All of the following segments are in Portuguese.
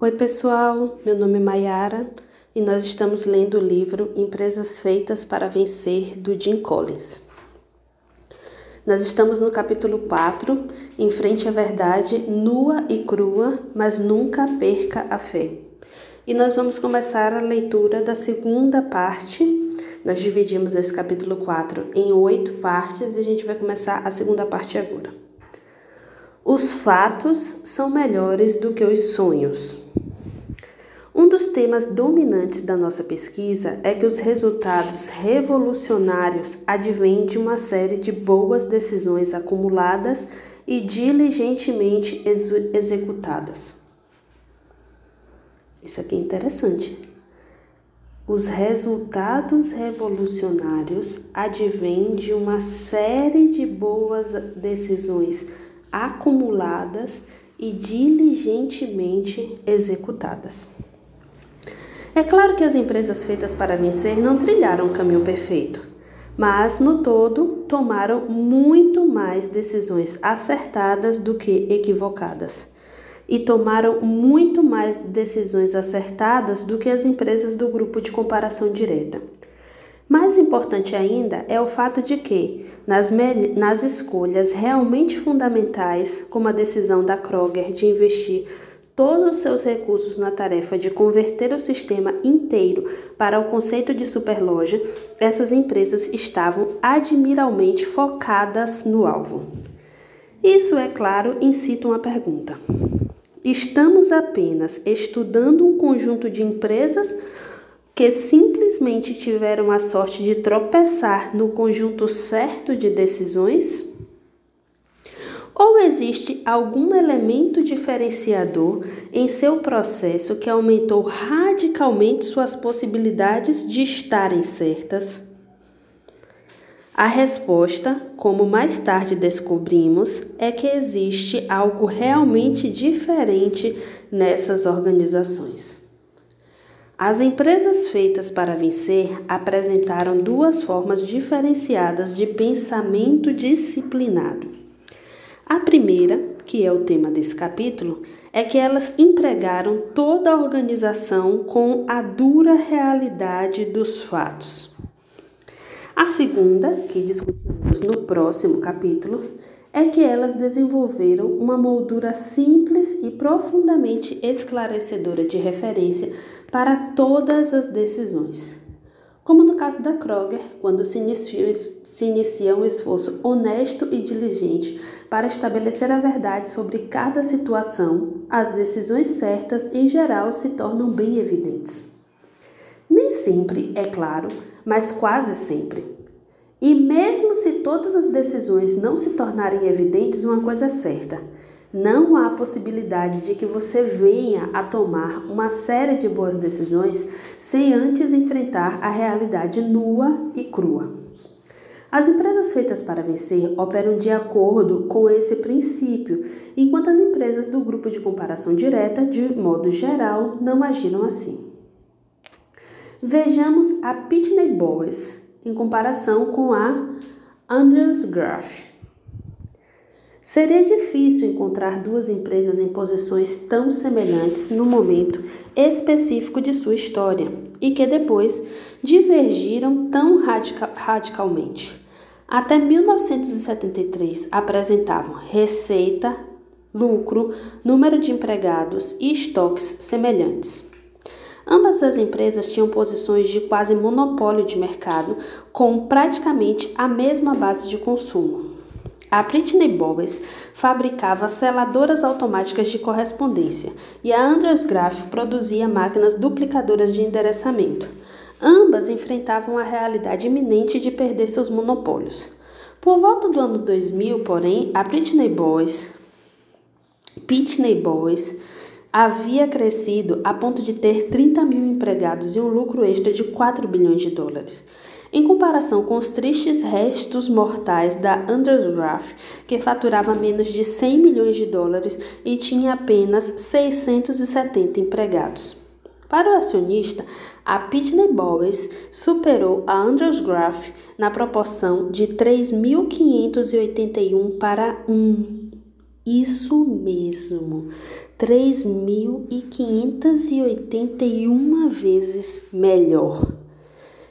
Oi, pessoal. Meu nome é Mayara e nós estamos lendo o livro Empresas Feitas para Vencer do Jim Collins. Nós estamos no capítulo 4, Em Frente à Verdade, nua e crua, mas nunca perca a fé. E nós vamos começar a leitura da segunda parte. Nós dividimos esse capítulo 4 em oito partes e a gente vai começar a segunda parte agora. Os fatos são melhores do que os sonhos. Um dos temas dominantes da nossa pesquisa é que os resultados revolucionários advêm de uma série de boas decisões acumuladas e diligentemente ex executadas. Isso aqui é interessante. Os resultados revolucionários advêm de uma série de boas decisões acumuladas e diligentemente executadas. É claro que as empresas feitas para vencer não trilharam o caminho perfeito, mas no todo tomaram muito mais decisões acertadas do que equivocadas. E tomaram muito mais decisões acertadas do que as empresas do grupo de comparação direta. Mais importante ainda é o fato de que, nas, nas escolhas realmente fundamentais, como a decisão da Kroger de investir todos os seus recursos na tarefa de converter o sistema inteiro para o conceito de superloja, essas empresas estavam admiralmente focadas no alvo. Isso, é claro, incita uma pergunta. Estamos apenas estudando um conjunto de empresas que simplesmente tiveram a sorte de tropeçar no conjunto certo de decisões? Ou existe algum elemento diferenciador em seu processo que aumentou radicalmente suas possibilidades de estarem certas? A resposta, como mais tarde descobrimos, é que existe algo realmente diferente nessas organizações. As empresas feitas para vencer apresentaram duas formas diferenciadas de pensamento disciplinado. A primeira, que é o tema desse capítulo, é que elas empregaram toda a organização com a dura realidade dos fatos. A segunda, que discutiremos no próximo capítulo, é que elas desenvolveram uma moldura simples e profundamente esclarecedora de referência para todas as decisões. Como no caso da Kroger, quando se inicia, se inicia um esforço honesto e diligente para estabelecer a verdade sobre cada situação, as decisões certas, em geral, se tornam bem evidentes. Nem sempre, é claro, mas quase sempre. E mesmo se todas as decisões não se tornarem evidentes, uma coisa é certa: não há possibilidade de que você venha a tomar uma série de boas decisões sem antes enfrentar a realidade nua e crua. As empresas feitas para vencer operam de acordo com esse princípio, enquanto as empresas do grupo de comparação direta, de modo geral, não agiram assim. Vejamos a Pitney Bowes, em comparação com a Andrews Graph. Seria difícil encontrar duas empresas em posições tão semelhantes no momento específico de sua história e que depois divergiram tão radica radicalmente. Até 1973 apresentavam receita, lucro, número de empregados e estoques semelhantes. Ambas as empresas tinham posições de quase monopólio de mercado, com praticamente a mesma base de consumo. A Britney Bowes fabricava seladoras automáticas de correspondência e a Andrews Graph produzia máquinas duplicadoras de endereçamento. Ambas enfrentavam a realidade iminente de perder seus monopólios. Por volta do ano 2000, porém, a Britney Bowes, Pitney Bowes havia crescido a ponto de ter 30 mil empregados e um lucro extra de 4 bilhões de dólares. Em comparação com os tristes restos mortais da Undergraph, que faturava menos de 100 milhões de dólares e tinha apenas 670 empregados. Para o acionista, a Pitney Bowes superou a Undergraph na proporção de 3.581 para 1 Isso mesmo, 3.581 vezes melhor.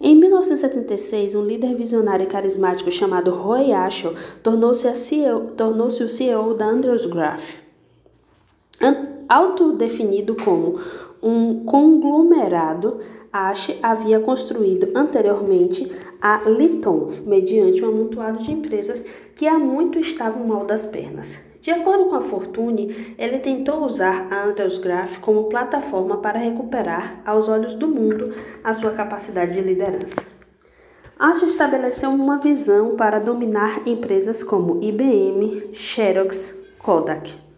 Em 1976, um líder visionário e carismático chamado Roy Asher tornou-se tornou o CEO da Andrews Graph. Autodefinido como um conglomerado, Ashe havia construído anteriormente a Litton, mediante um amontoado de empresas que há muito estavam mal das pernas. De acordo com a Fortune, ele tentou usar a Andrews Graph como plataforma para recuperar, aos olhos do mundo, a sua capacidade de liderança. Ashe estabeleceu uma visão para dominar empresas como IBM, Xerox, Kodak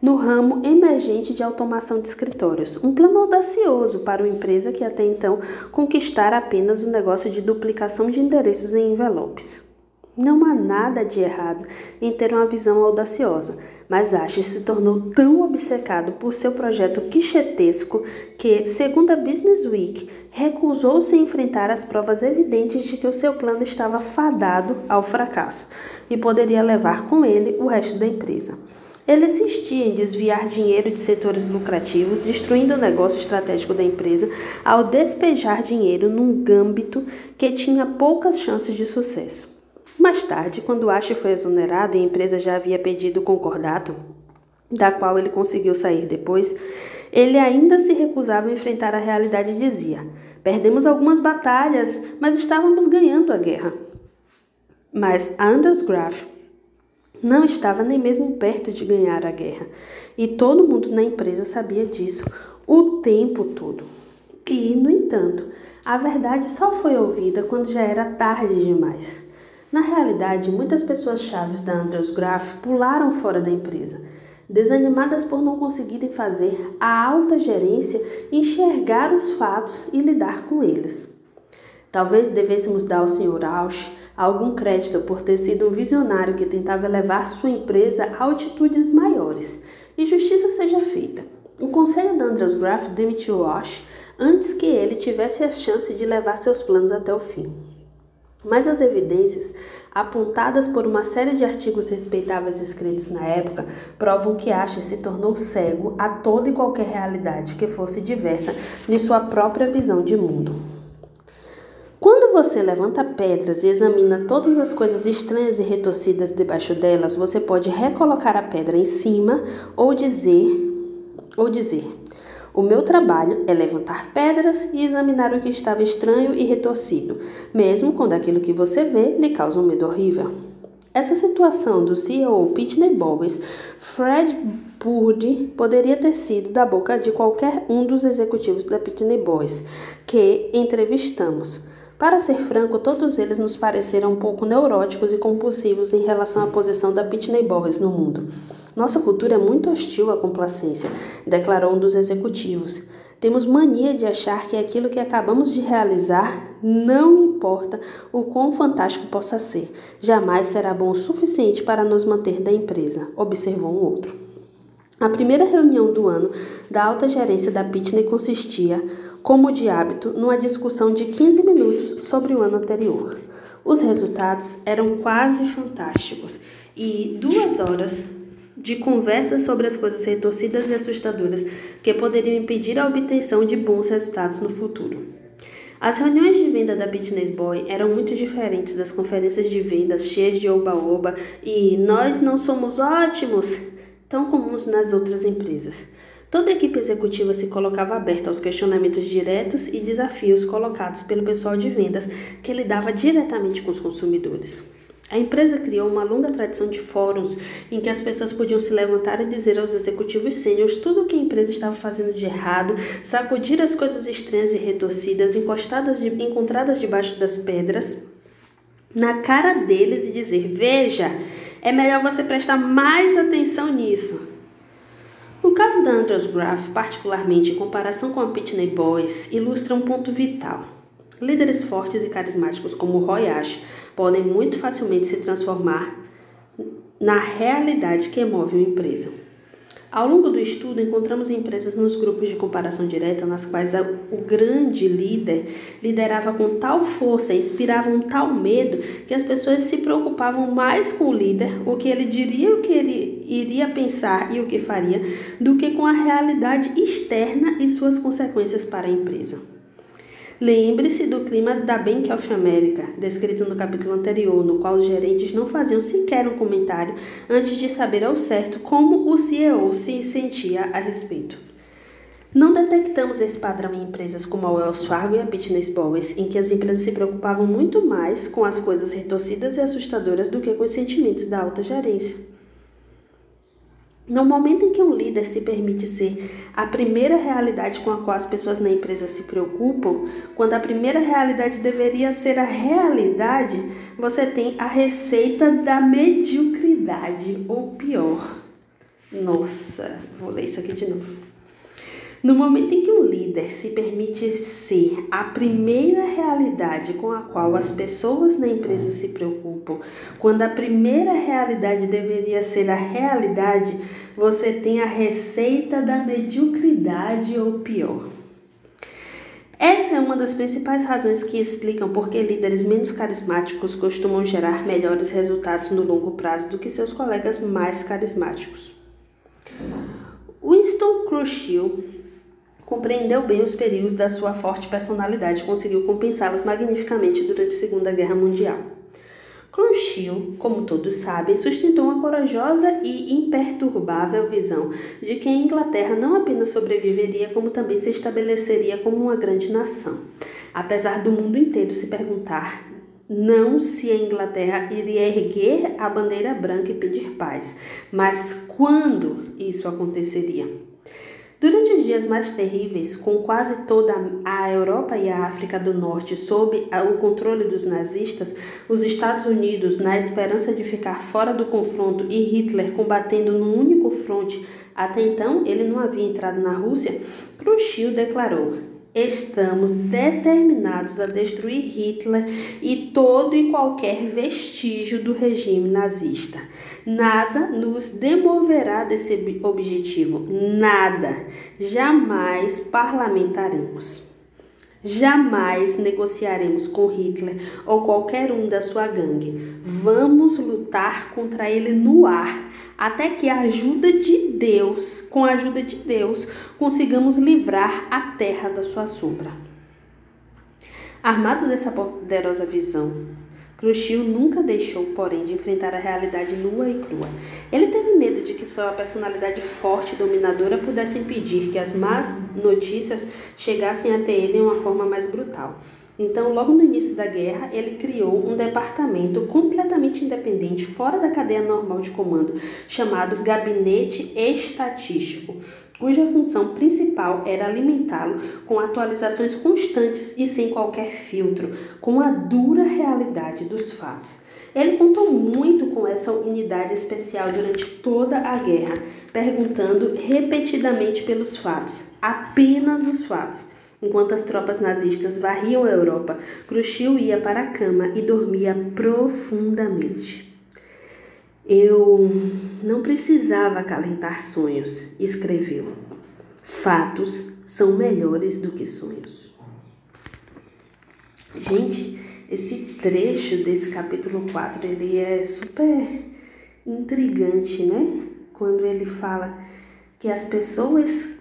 no ramo emergente de automação de escritórios. Um plano audacioso para uma empresa que até então conquistara apenas o negócio de duplicação de endereços em envelopes. Não há nada de errado em ter uma visão audaciosa, mas Ashe se tornou tão obcecado por seu projeto quixetesco que, segundo a Business Week, recusou-se a enfrentar as provas evidentes de que o seu plano estava fadado ao fracasso e poderia levar com ele o resto da empresa. Ele insistia em desviar dinheiro de setores lucrativos, destruindo o negócio estratégico da empresa, ao despejar dinheiro num gâmbito que tinha poucas chances de sucesso. Mais tarde, quando Ash foi exonerado e a empresa já havia pedido concordato, da qual ele conseguiu sair depois, ele ainda se recusava a enfrentar a realidade e dizia: Perdemos algumas batalhas, mas estávamos ganhando a guerra. Mas Anders Graf não estava nem mesmo perto de ganhar a guerra. E todo mundo na empresa sabia disso o tempo todo. E, no entanto, a verdade só foi ouvida quando já era tarde demais. Na realidade, muitas pessoas chaves da Andrews Graph pularam fora da empresa, desanimadas por não conseguirem fazer a alta gerência enxergar os fatos e lidar com eles. Talvez devêssemos dar ao Sr. Ausch algum crédito por ter sido um visionário que tentava levar sua empresa a altitudes maiores. E justiça seja feita. O conselho da Andrews Graff demitiu Walsh antes que ele tivesse a chance de levar seus planos até o fim. Mas as evidências, apontadas por uma série de artigos respeitáveis escritos na época, provam que Ashe se tornou cego a toda e qualquer realidade que fosse diversa de sua própria visão de mundo. Quando você levanta pedras e examina todas as coisas estranhas e retorcidas debaixo delas, você pode recolocar a pedra em cima ou dizer ou dizer: o meu trabalho é levantar pedras e examinar o que estava estranho e retorcido, mesmo quando aquilo que você vê lhe causa um medo horrível. Essa situação do CEO Pitney Bowes, Fred Purdy, poderia ter sido da boca de qualquer um dos executivos da Pitney Bowes que entrevistamos. Para ser franco, todos eles nos pareceram um pouco neuróticos e compulsivos em relação à posição da Pitney Bowes no mundo. Nossa cultura é muito hostil à complacência, declarou um dos executivos. Temos mania de achar que aquilo que acabamos de realizar, não importa o quão fantástico possa ser, jamais será bom o suficiente para nos manter da empresa, observou um outro. A primeira reunião do ano da alta gerência da Pitney consistia como de hábito, numa discussão de 15 minutos sobre o ano anterior. Os resultados eram quase fantásticos e duas horas de conversa sobre as coisas retorcidas e assustadoras que poderiam impedir a obtenção de bons resultados no futuro. As reuniões de venda da Business Boy eram muito diferentes das conferências de vendas cheias de oba-oba e nós não somos ótimos, tão comuns nas outras empresas. Toda a equipe executiva se colocava aberta aos questionamentos diretos e desafios colocados pelo pessoal de vendas que lidava diretamente com os consumidores. A empresa criou uma longa tradição de fóruns em que as pessoas podiam se levantar e dizer aos executivos sêniores tudo o que a empresa estava fazendo de errado, sacudir as coisas estranhas e retorcidas encostadas de, encontradas debaixo das pedras na cara deles e dizer: Veja, é melhor você prestar mais atenção nisso. O caso da Andrews Graph, particularmente em comparação com a Pitney Boys, ilustra um ponto vital. Líderes fortes e carismáticos como Roy Ash podem muito facilmente se transformar na realidade que move uma empresa. Ao longo do estudo, encontramos empresas nos grupos de comparação direta nas quais o grande líder liderava com tal força e inspirava um tal medo que as pessoas se preocupavam mais com o líder, o que ele diria, o que ele iria pensar e o que faria, do que com a realidade externa e suas consequências para a empresa. Lembre-se do clima da Bank of America, descrito no capítulo anterior, no qual os gerentes não faziam sequer um comentário antes de saber ao certo como o CEO se sentia a respeito. Não detectamos esse padrão em empresas como a Wells Fargo e a Business Boys, em que as empresas se preocupavam muito mais com as coisas retorcidas e assustadoras do que com os sentimentos da alta gerência. No momento em que um líder se permite ser a primeira realidade com a qual as pessoas na empresa se preocupam, quando a primeira realidade deveria ser a realidade, você tem a receita da mediocridade, ou pior. Nossa, vou ler isso aqui de novo. No momento em que um líder se permite ser a primeira realidade com a qual as pessoas na empresa se preocupam, quando a primeira realidade deveria ser a realidade, você tem a receita da mediocridade ou pior. Essa é uma das principais razões que explicam por que líderes menos carismáticos costumam gerar melhores resultados no longo prazo do que seus colegas mais carismáticos. Winston Churchill compreendeu bem os perigos da sua forte personalidade e conseguiu compensá-los magnificamente durante a Segunda Guerra Mundial. Churchill, como todos sabem, sustentou uma corajosa e imperturbável visão de que a Inglaterra não apenas sobreviveria, como também se estabeleceria como uma grande nação. Apesar do mundo inteiro se perguntar não se a Inglaterra iria erguer a bandeira branca e pedir paz, mas quando isso aconteceria. Durante os dias mais terríveis, com quase toda a Europa e a África do Norte sob o controle dos nazistas, os Estados Unidos, na esperança de ficar fora do confronto e Hitler combatendo num único fronte, até então ele não havia entrado na Rússia, Khrushchev declarou: Estamos determinados a destruir Hitler e todo e qualquer vestígio do regime nazista. Nada nos demoverá desse objetivo, nada. Jamais parlamentaremos. Jamais negociaremos com Hitler ou qualquer um da sua gangue. Vamos lutar contra ele no ar, até que a ajuda de Deus, com a ajuda de Deus, consigamos livrar a terra da sua sombra. Armado dessa poderosa visão, Crushil nunca deixou, porém, de enfrentar a realidade nua e crua. Ele teve medo de que sua personalidade forte e dominadora pudesse impedir que as más notícias chegassem até ele em uma forma mais brutal. Então, logo no início da guerra, ele criou um departamento completamente independente, fora da cadeia normal de comando, chamado Gabinete Estatístico, cuja função principal era alimentá-lo com atualizações constantes e sem qualquer filtro, com a dura realidade dos fatos. Ele contou muito com essa unidade especial durante toda a guerra, perguntando repetidamente pelos fatos, apenas os fatos Enquanto as tropas nazistas varriam a Europa, Khrushchev ia para a cama e dormia profundamente. Eu não precisava acalentar sonhos, escreveu. Fatos são melhores do que sonhos. Gente, esse trecho desse capítulo 4, ele é super intrigante, né? Quando ele fala que as pessoas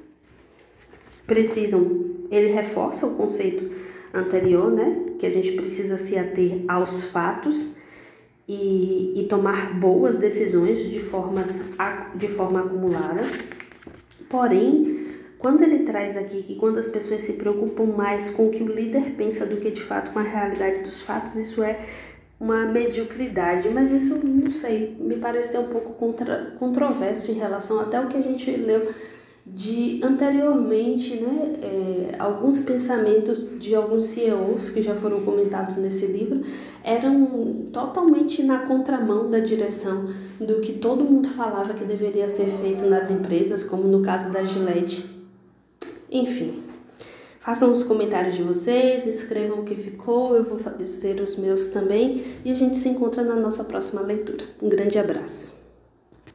precisam ele reforça o conceito anterior, né? Que a gente precisa se ater aos fatos e, e tomar boas decisões de, formas, de forma acumulada. Porém, quando ele traz aqui que quando as pessoas se preocupam mais com o que o líder pensa do que de fato com a realidade dos fatos, isso é uma mediocridade, mas isso, não sei, me pareceu um pouco contra, controverso em relação até o que a gente leu de anteriormente, né, é, alguns pensamentos de alguns CEOs que já foram comentados nesse livro eram totalmente na contramão da direção do que todo mundo falava que deveria ser feito nas empresas, como no caso da Gillette. Enfim, façam os comentários de vocês, escrevam o que ficou, eu vou fazer os meus também e a gente se encontra na nossa próxima leitura. Um grande abraço.